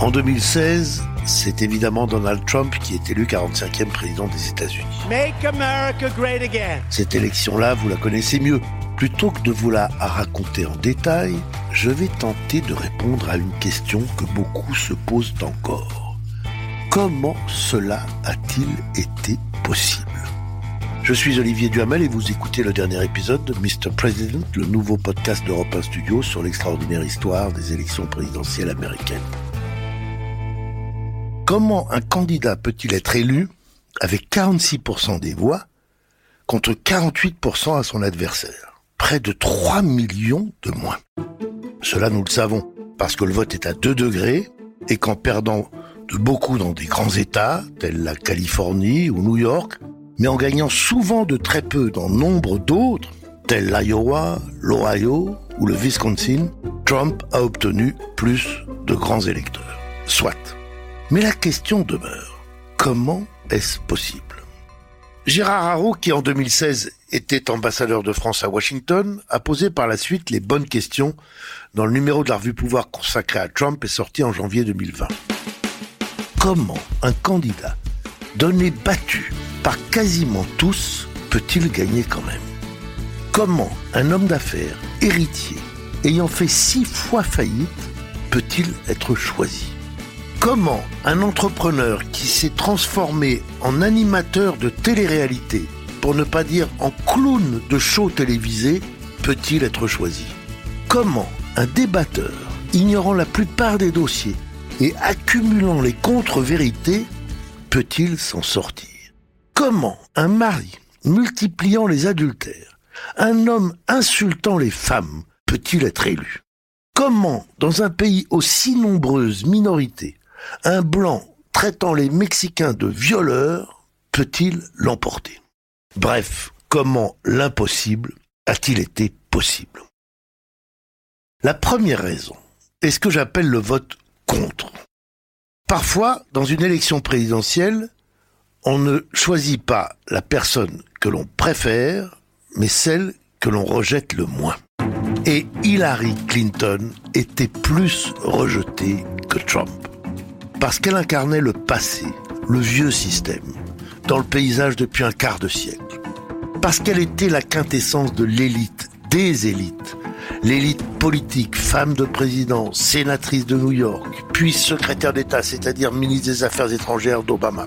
En 2016, c'est évidemment Donald Trump qui est élu 45e président des États-Unis. Make America great again. Cette élection-là, vous la connaissez mieux. Plutôt que de vous la raconter en détail, je vais tenter de répondre à une question que beaucoup se posent encore. Comment cela a-t-il été possible? Je suis Olivier Duhamel et vous écoutez le dernier épisode de Mr. President, le nouveau podcast d'Europe 1 Studio sur l'extraordinaire histoire des élections présidentielles américaines. Comment un candidat peut-il être élu avec 46% des voix contre 48% à son adversaire? Près de 3 millions de moins. Cela nous le savons, parce que le vote est à 2 degrés et qu'en perdant de beaucoup dans des grands États, tels la Californie ou New York, mais en gagnant souvent de très peu dans nombre d'autres, tels l'Iowa, l'Ohio ou le Wisconsin, Trump a obtenu plus de grands électeurs. Soit. Mais la question demeure, comment est-ce possible? Gérard Haro, qui en 2016 était ambassadeur de France à Washington, a posé par la suite les bonnes questions dans le numéro de la revue Pouvoir consacré à Trump et sorti en janvier 2020. Comment un candidat donné battu par quasiment tous peut-il gagner quand même? Comment un homme d'affaires héritier ayant fait six fois faillite peut-il être choisi? Comment un entrepreneur qui s'est transformé en animateur de télé-réalité, pour ne pas dire en clown de show télévisé, peut-il être choisi? Comment un débatteur, ignorant la plupart des dossiers et accumulant les contre-vérités, peut-il s'en sortir? Comment un mari, multipliant les adultères, un homme insultant les femmes, peut-il être élu? Comment, dans un pays aussi nombreuses minorités, un blanc traitant les Mexicains de violeurs peut-il l'emporter? Bref, comment l'impossible a-t-il été possible? La première raison est ce que j'appelle le vote contre. Parfois, dans une élection présidentielle, on ne choisit pas la personne que l'on préfère, mais celle que l'on rejette le moins. Et Hillary Clinton était plus rejetée que Trump parce qu'elle incarnait le passé, le vieux système, dans le paysage depuis un quart de siècle. Parce qu'elle était la quintessence de l'élite, des élites. L'élite politique, femme de président, sénatrice de New York, puis secrétaire d'État, c'est-à-dire ministre des Affaires étrangères d'Obama.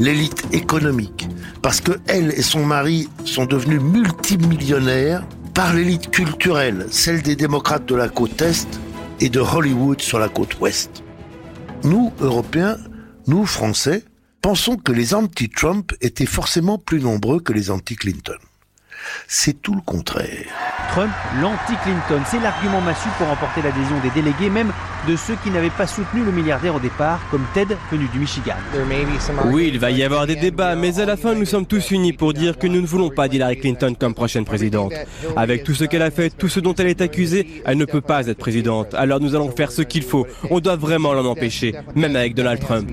L'élite économique, parce que elle et son mari sont devenus multimillionnaires par l'élite culturelle, celle des démocrates de la côte Est et de Hollywood sur la côte Ouest nous, Européens, nous, Français, pensons que les anti-Trump étaient forcément plus nombreux que les anti-Clinton. C'est tout le contraire. Trump, l'anti-Clinton, c'est l'argument massu pour emporter l'adhésion des délégués, même de ceux qui n'avaient pas soutenu le milliardaire au départ, comme Ted, venu du Michigan. Oui, il va y avoir des débats, mais à la fin, nous sommes tous unis pour dire que nous ne voulons pas d'Hillary Clinton comme prochaine présidente. Avec tout ce qu'elle a fait, tout ce dont elle est accusée, elle ne peut pas être présidente. Alors nous allons faire ce qu'il faut. On doit vraiment l'en empêcher, même avec Donald Trump.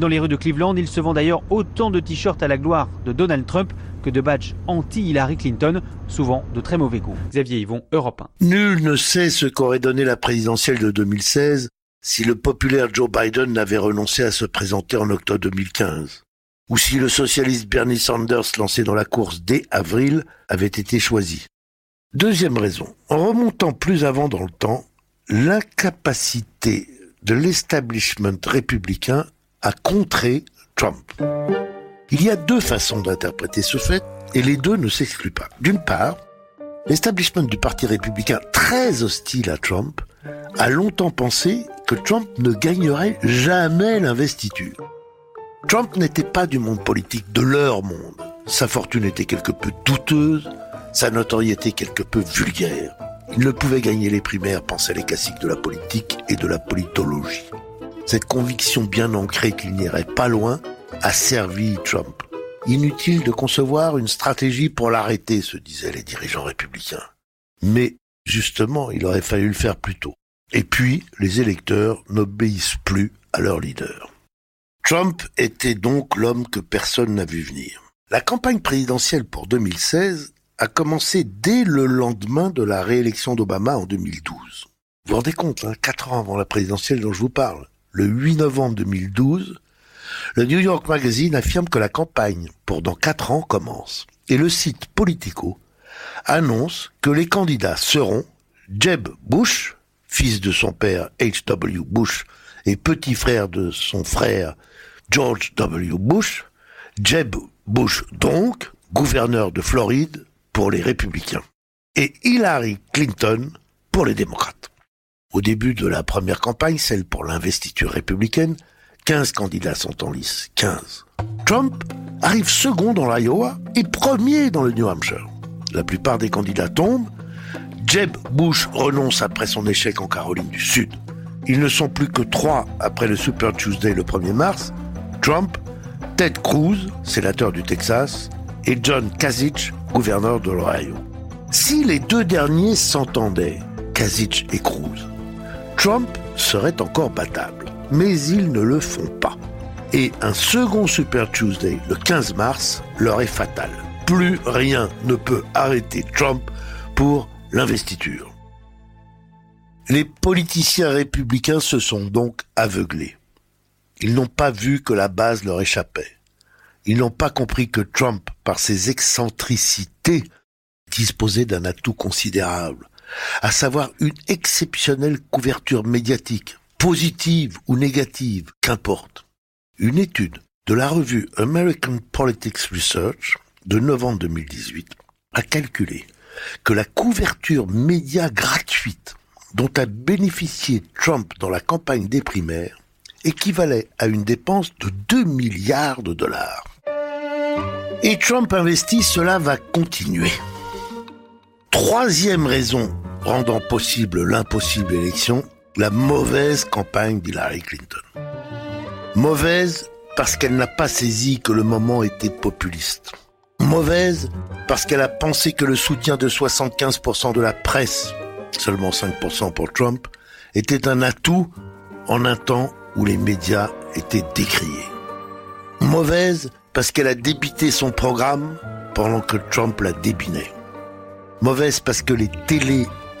Dans les rues de Cleveland, il se vend d'ailleurs autant de t-shirts à la gloire de Donald Trump de badges anti-Hillary Clinton, souvent de très mauvais goût. Xavier Yvon, Europe 1. Nul ne sait ce qu'aurait donné la présidentielle de 2016 si le populaire Joe Biden n'avait renoncé à se présenter en octobre 2015, ou si le socialiste Bernie Sanders lancé dans la course dès avril avait été choisi. Deuxième raison, en remontant plus avant dans le temps, l'incapacité de l'establishment républicain à contrer Trump. Il y a deux façons d'interpréter ce fait, et les deux ne s'excluent pas. D'une part, l'establishment du Parti républicain, très hostile à Trump, a longtemps pensé que Trump ne gagnerait jamais l'investiture. Trump n'était pas du monde politique, de leur monde. Sa fortune était quelque peu douteuse, sa notoriété quelque peu vulgaire. Il ne pouvait gagner les primaires, pensaient les classiques de la politique et de la politologie. Cette conviction bien ancrée qu'il n'irait pas loin a servi Trump. Inutile de concevoir une stratégie pour l'arrêter, se disaient les dirigeants républicains. Mais, justement, il aurait fallu le faire plus tôt. Et puis, les électeurs n'obéissent plus à leur leader. Trump était donc l'homme que personne n'a vu venir. La campagne présidentielle pour 2016 a commencé dès le lendemain de la réélection d'Obama en 2012. Vous vous rendez compte, hein, 4 ans avant la présidentielle dont je vous parle, le 8 novembre 2012, le New York Magazine affirme que la campagne pour dans 4 ans commence. Et le site Politico annonce que les candidats seront Jeb Bush, fils de son père H.W. Bush et petit frère de son frère George W. Bush, Jeb Bush donc, gouverneur de Floride pour les républicains, et Hillary Clinton pour les démocrates. Au début de la première campagne, celle pour l'investiture républicaine, 15 candidats sont en lice. 15. Trump arrive second dans l'Iowa et premier dans le New Hampshire. La plupart des candidats tombent. Jeb Bush renonce après son échec en Caroline du Sud. Ils ne sont plus que trois après le Super Tuesday le 1er mars. Trump, Ted Cruz, sénateur du Texas, et John Kasich, gouverneur de l'Ohio. Si les deux derniers s'entendaient, Kasich et Cruz, Trump serait encore battable. Mais ils ne le font pas. Et un second Super Tuesday, le 15 mars, leur est fatal. Plus rien ne peut arrêter Trump pour l'investiture. Les politiciens républicains se sont donc aveuglés. Ils n'ont pas vu que la base leur échappait. Ils n'ont pas compris que Trump, par ses excentricités, disposait d'un atout considérable à savoir une exceptionnelle couverture médiatique, positive ou négative, qu'importe. Une étude de la revue American Politics Research de novembre 2018 a calculé que la couverture média gratuite dont a bénéficié Trump dans la campagne des primaires équivalait à une dépense de 2 milliards de dollars. Et Trump investit, cela va continuer. Troisième raison rendant possible l'impossible élection, la mauvaise campagne d'Hillary Clinton. Mauvaise parce qu'elle n'a pas saisi que le moment était populiste. Mauvaise parce qu'elle a pensé que le soutien de 75% de la presse, seulement 5% pour Trump, était un atout en un temps où les médias étaient décriés. Mauvaise parce qu'elle a débité son programme pendant que Trump la débinait. Mauvaise parce que les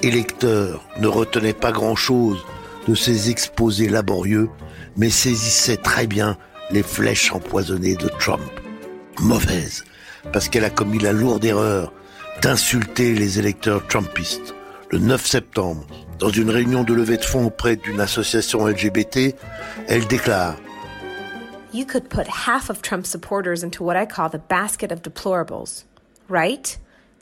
télé-électeurs ne retenaient pas grand-chose de ces exposés laborieux, mais saisissaient très bien les flèches empoisonnées de Trump. Mauvaise parce qu'elle a commis la lourde erreur d'insulter les électeurs trumpistes. Le 9 septembre, dans une réunion de levée de fonds auprès d'une association LGBT, elle déclare You could put half of Trump supporters into what I call the basket of deplorables, right?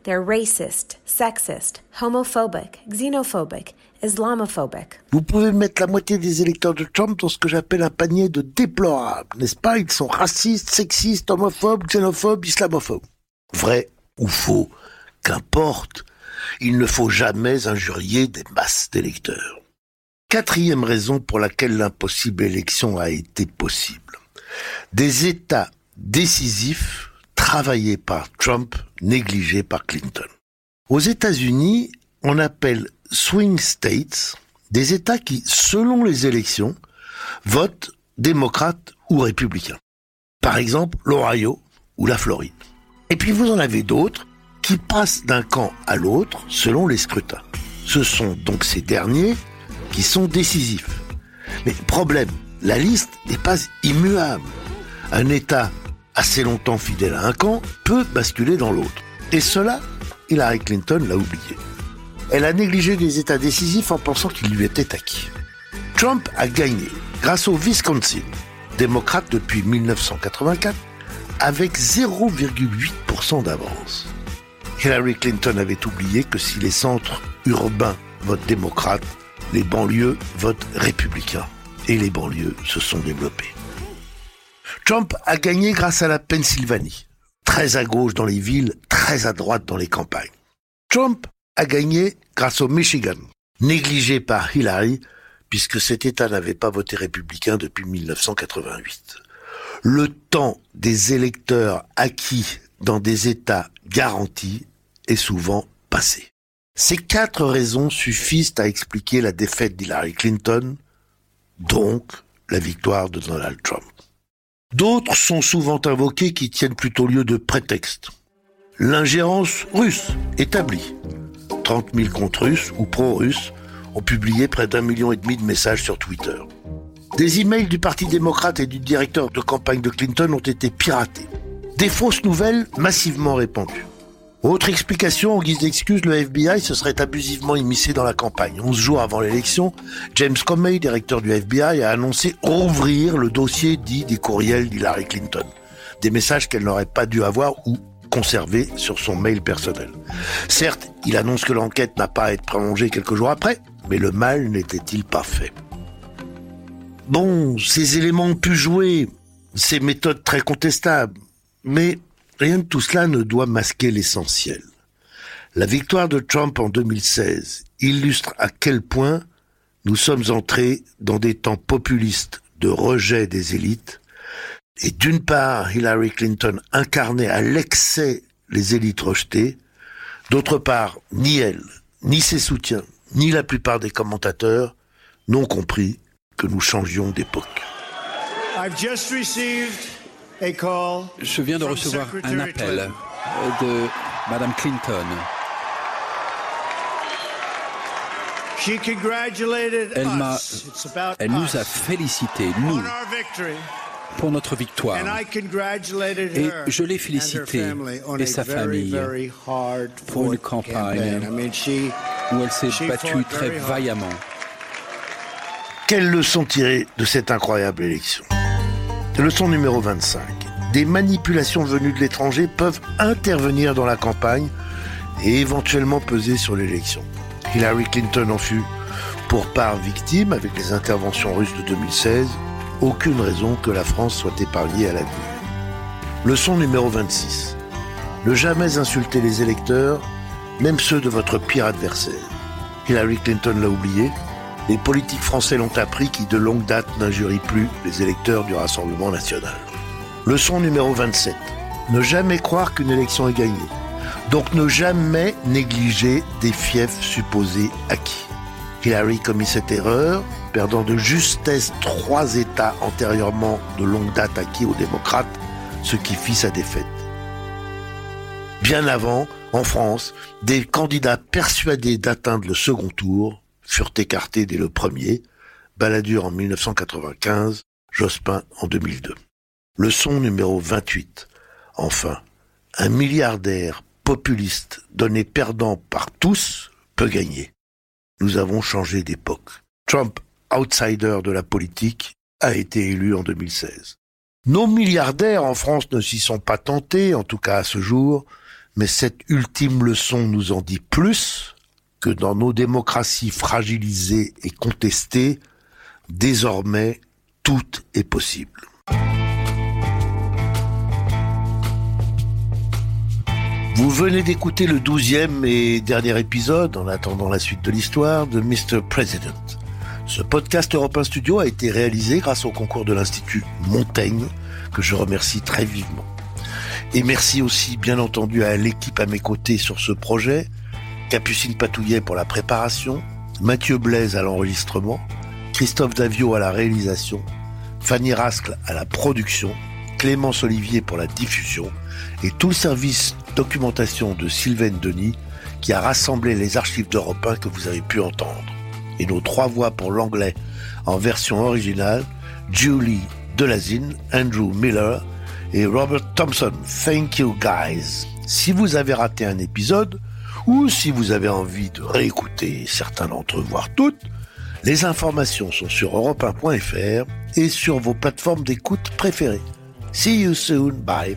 They're racist, sexist, homophobic, xenophobic, islamophobic. Vous pouvez mettre la moitié des électeurs de Trump dans ce que j'appelle un panier de déplorables, n'est-ce pas? Ils sont racistes, sexistes, homophobes, xénophobes, islamophobes. Vrai ou faux, qu'importe, il ne faut jamais injurier des masses d'électeurs. Quatrième raison pour laquelle l'impossible élection a été possible. Des États décisifs travaillés par Trump, négligés par Clinton. Aux États-Unis, on appelle swing states des États qui, selon les élections, votent démocrates ou républicains. Par exemple, l'Ohio ou la Floride. Et puis vous en avez d'autres qui passent d'un camp à l'autre selon les scrutins. Ce sont donc ces derniers qui sont décisifs. Mais problème, la liste n'est pas immuable. Un État assez longtemps fidèle à un camp peut basculer dans l'autre. Et cela, Hillary Clinton l'a oublié. Elle a négligé des États décisifs en pensant qu'ils lui étaient acquis. Trump a gagné grâce au Wisconsin, démocrate depuis 1984, avec 0,8% d'avance. Hillary Clinton avait oublié que si les centres urbains votent démocrate, les banlieues votent républicains. Et les banlieues se sont développées. Trump a gagné grâce à la Pennsylvanie, très à gauche dans les villes, très à droite dans les campagnes. Trump a gagné grâce au Michigan, négligé par Hillary, puisque cet État n'avait pas voté républicain depuis 1988. Le temps des électeurs acquis dans des États garantis est souvent passé. Ces quatre raisons suffisent à expliquer la défaite d'Hillary Clinton, donc la victoire de Donald Trump. D'autres sont souvent invoqués qui tiennent plutôt lieu de prétexte. L'ingérence russe établie. 30 000 comptes russes ou pro-russes ont publié près d'un million et demi de messages sur Twitter. Des emails du Parti démocrate et du directeur de campagne de Clinton ont été piratés. Des fausses nouvelles massivement répandues. Autre explication, en guise d'excuse, le FBI se serait abusivement immiscé dans la campagne. 11 jours avant l'élection, James Comey, directeur du FBI, a annoncé rouvrir le dossier dit des courriels d'Hillary Clinton. Des messages qu'elle n'aurait pas dû avoir ou conserver sur son mail personnel. Certes, il annonce que l'enquête n'a pas à être prolongée quelques jours après, mais le mal n'était-il pas fait? Bon, ces éléments ont pu jouer, ces méthodes très contestables, mais Rien de tout cela ne doit masquer l'essentiel. La victoire de Trump en 2016 illustre à quel point nous sommes entrés dans des temps populistes de rejet des élites. Et d'une part, Hillary Clinton incarnait à l'excès les élites rejetées. D'autre part, ni elle, ni ses soutiens, ni la plupart des commentateurs n'ont compris que nous changions d'époque. Je viens de recevoir un appel de Madame Clinton. Elle, m'a, elle nous a félicité, nous, pour notre victoire. Et je l'ai félicité et sa famille pour une campagne où elle s'est battue très vaillamment. Quelle leçon tirer de cette incroyable élection? Leçon numéro 25. Des manipulations venues de l'étranger peuvent intervenir dans la campagne et éventuellement peser sur l'élection. Hillary Clinton en fut pour part victime avec les interventions russes de 2016. Aucune raison que la France soit épargnée à l'avenir. Leçon numéro 26. Ne jamais insulter les électeurs, même ceux de votre pire adversaire. Hillary Clinton l'a oublié, les politiques français l'ont appris qui de longue date n'injurient plus les électeurs du Rassemblement national. Leçon numéro 27. Ne jamais croire qu'une élection est gagnée. Donc ne jamais négliger des fiefs supposés acquis. Hillary commis cette erreur, perdant de justesse trois États antérieurement de longue date acquis aux démocrates, ce qui fit sa défaite. Bien avant, en France, des candidats persuadés d'atteindre le second tour furent écartés dès le premier, Balladur en 1995, Jospin en 2002. Leçon numéro 28. Enfin, un milliardaire populiste donné perdant par tous peut gagner. Nous avons changé d'époque. Trump, outsider de la politique, a été élu en 2016. Nos milliardaires en France ne s'y sont pas tentés, en tout cas à ce jour, mais cette ultime leçon nous en dit plus que dans nos démocraties fragilisées et contestées, désormais, tout est possible. Vous venez d'écouter le douzième et dernier épisode, en attendant la suite de l'histoire, de Mr. President. Ce podcast Europe Studio a été réalisé grâce au concours de l'Institut Montaigne, que je remercie très vivement. Et merci aussi, bien entendu, à l'équipe à mes côtés sur ce projet, Capucine Patouillet pour la préparation, Mathieu Blaise à l'enregistrement, Christophe Davio à la réalisation, Fanny Rascle à la production, Clémence Olivier pour la diffusion et tout le service documentation de Sylvain Denis qui a rassemblé les archives d'Europe 1 que vous avez pu entendre. Et nos trois voix pour l'anglais en version originale, Julie Delazine, Andrew Miller et Robert Thompson. Thank you guys. Si vous avez raté un épisode, ou si vous avez envie de réécouter certains d'entre eux, voire toutes, les informations sont sur europe1.fr et sur vos plateformes d'écoute préférées. See you soon, bye.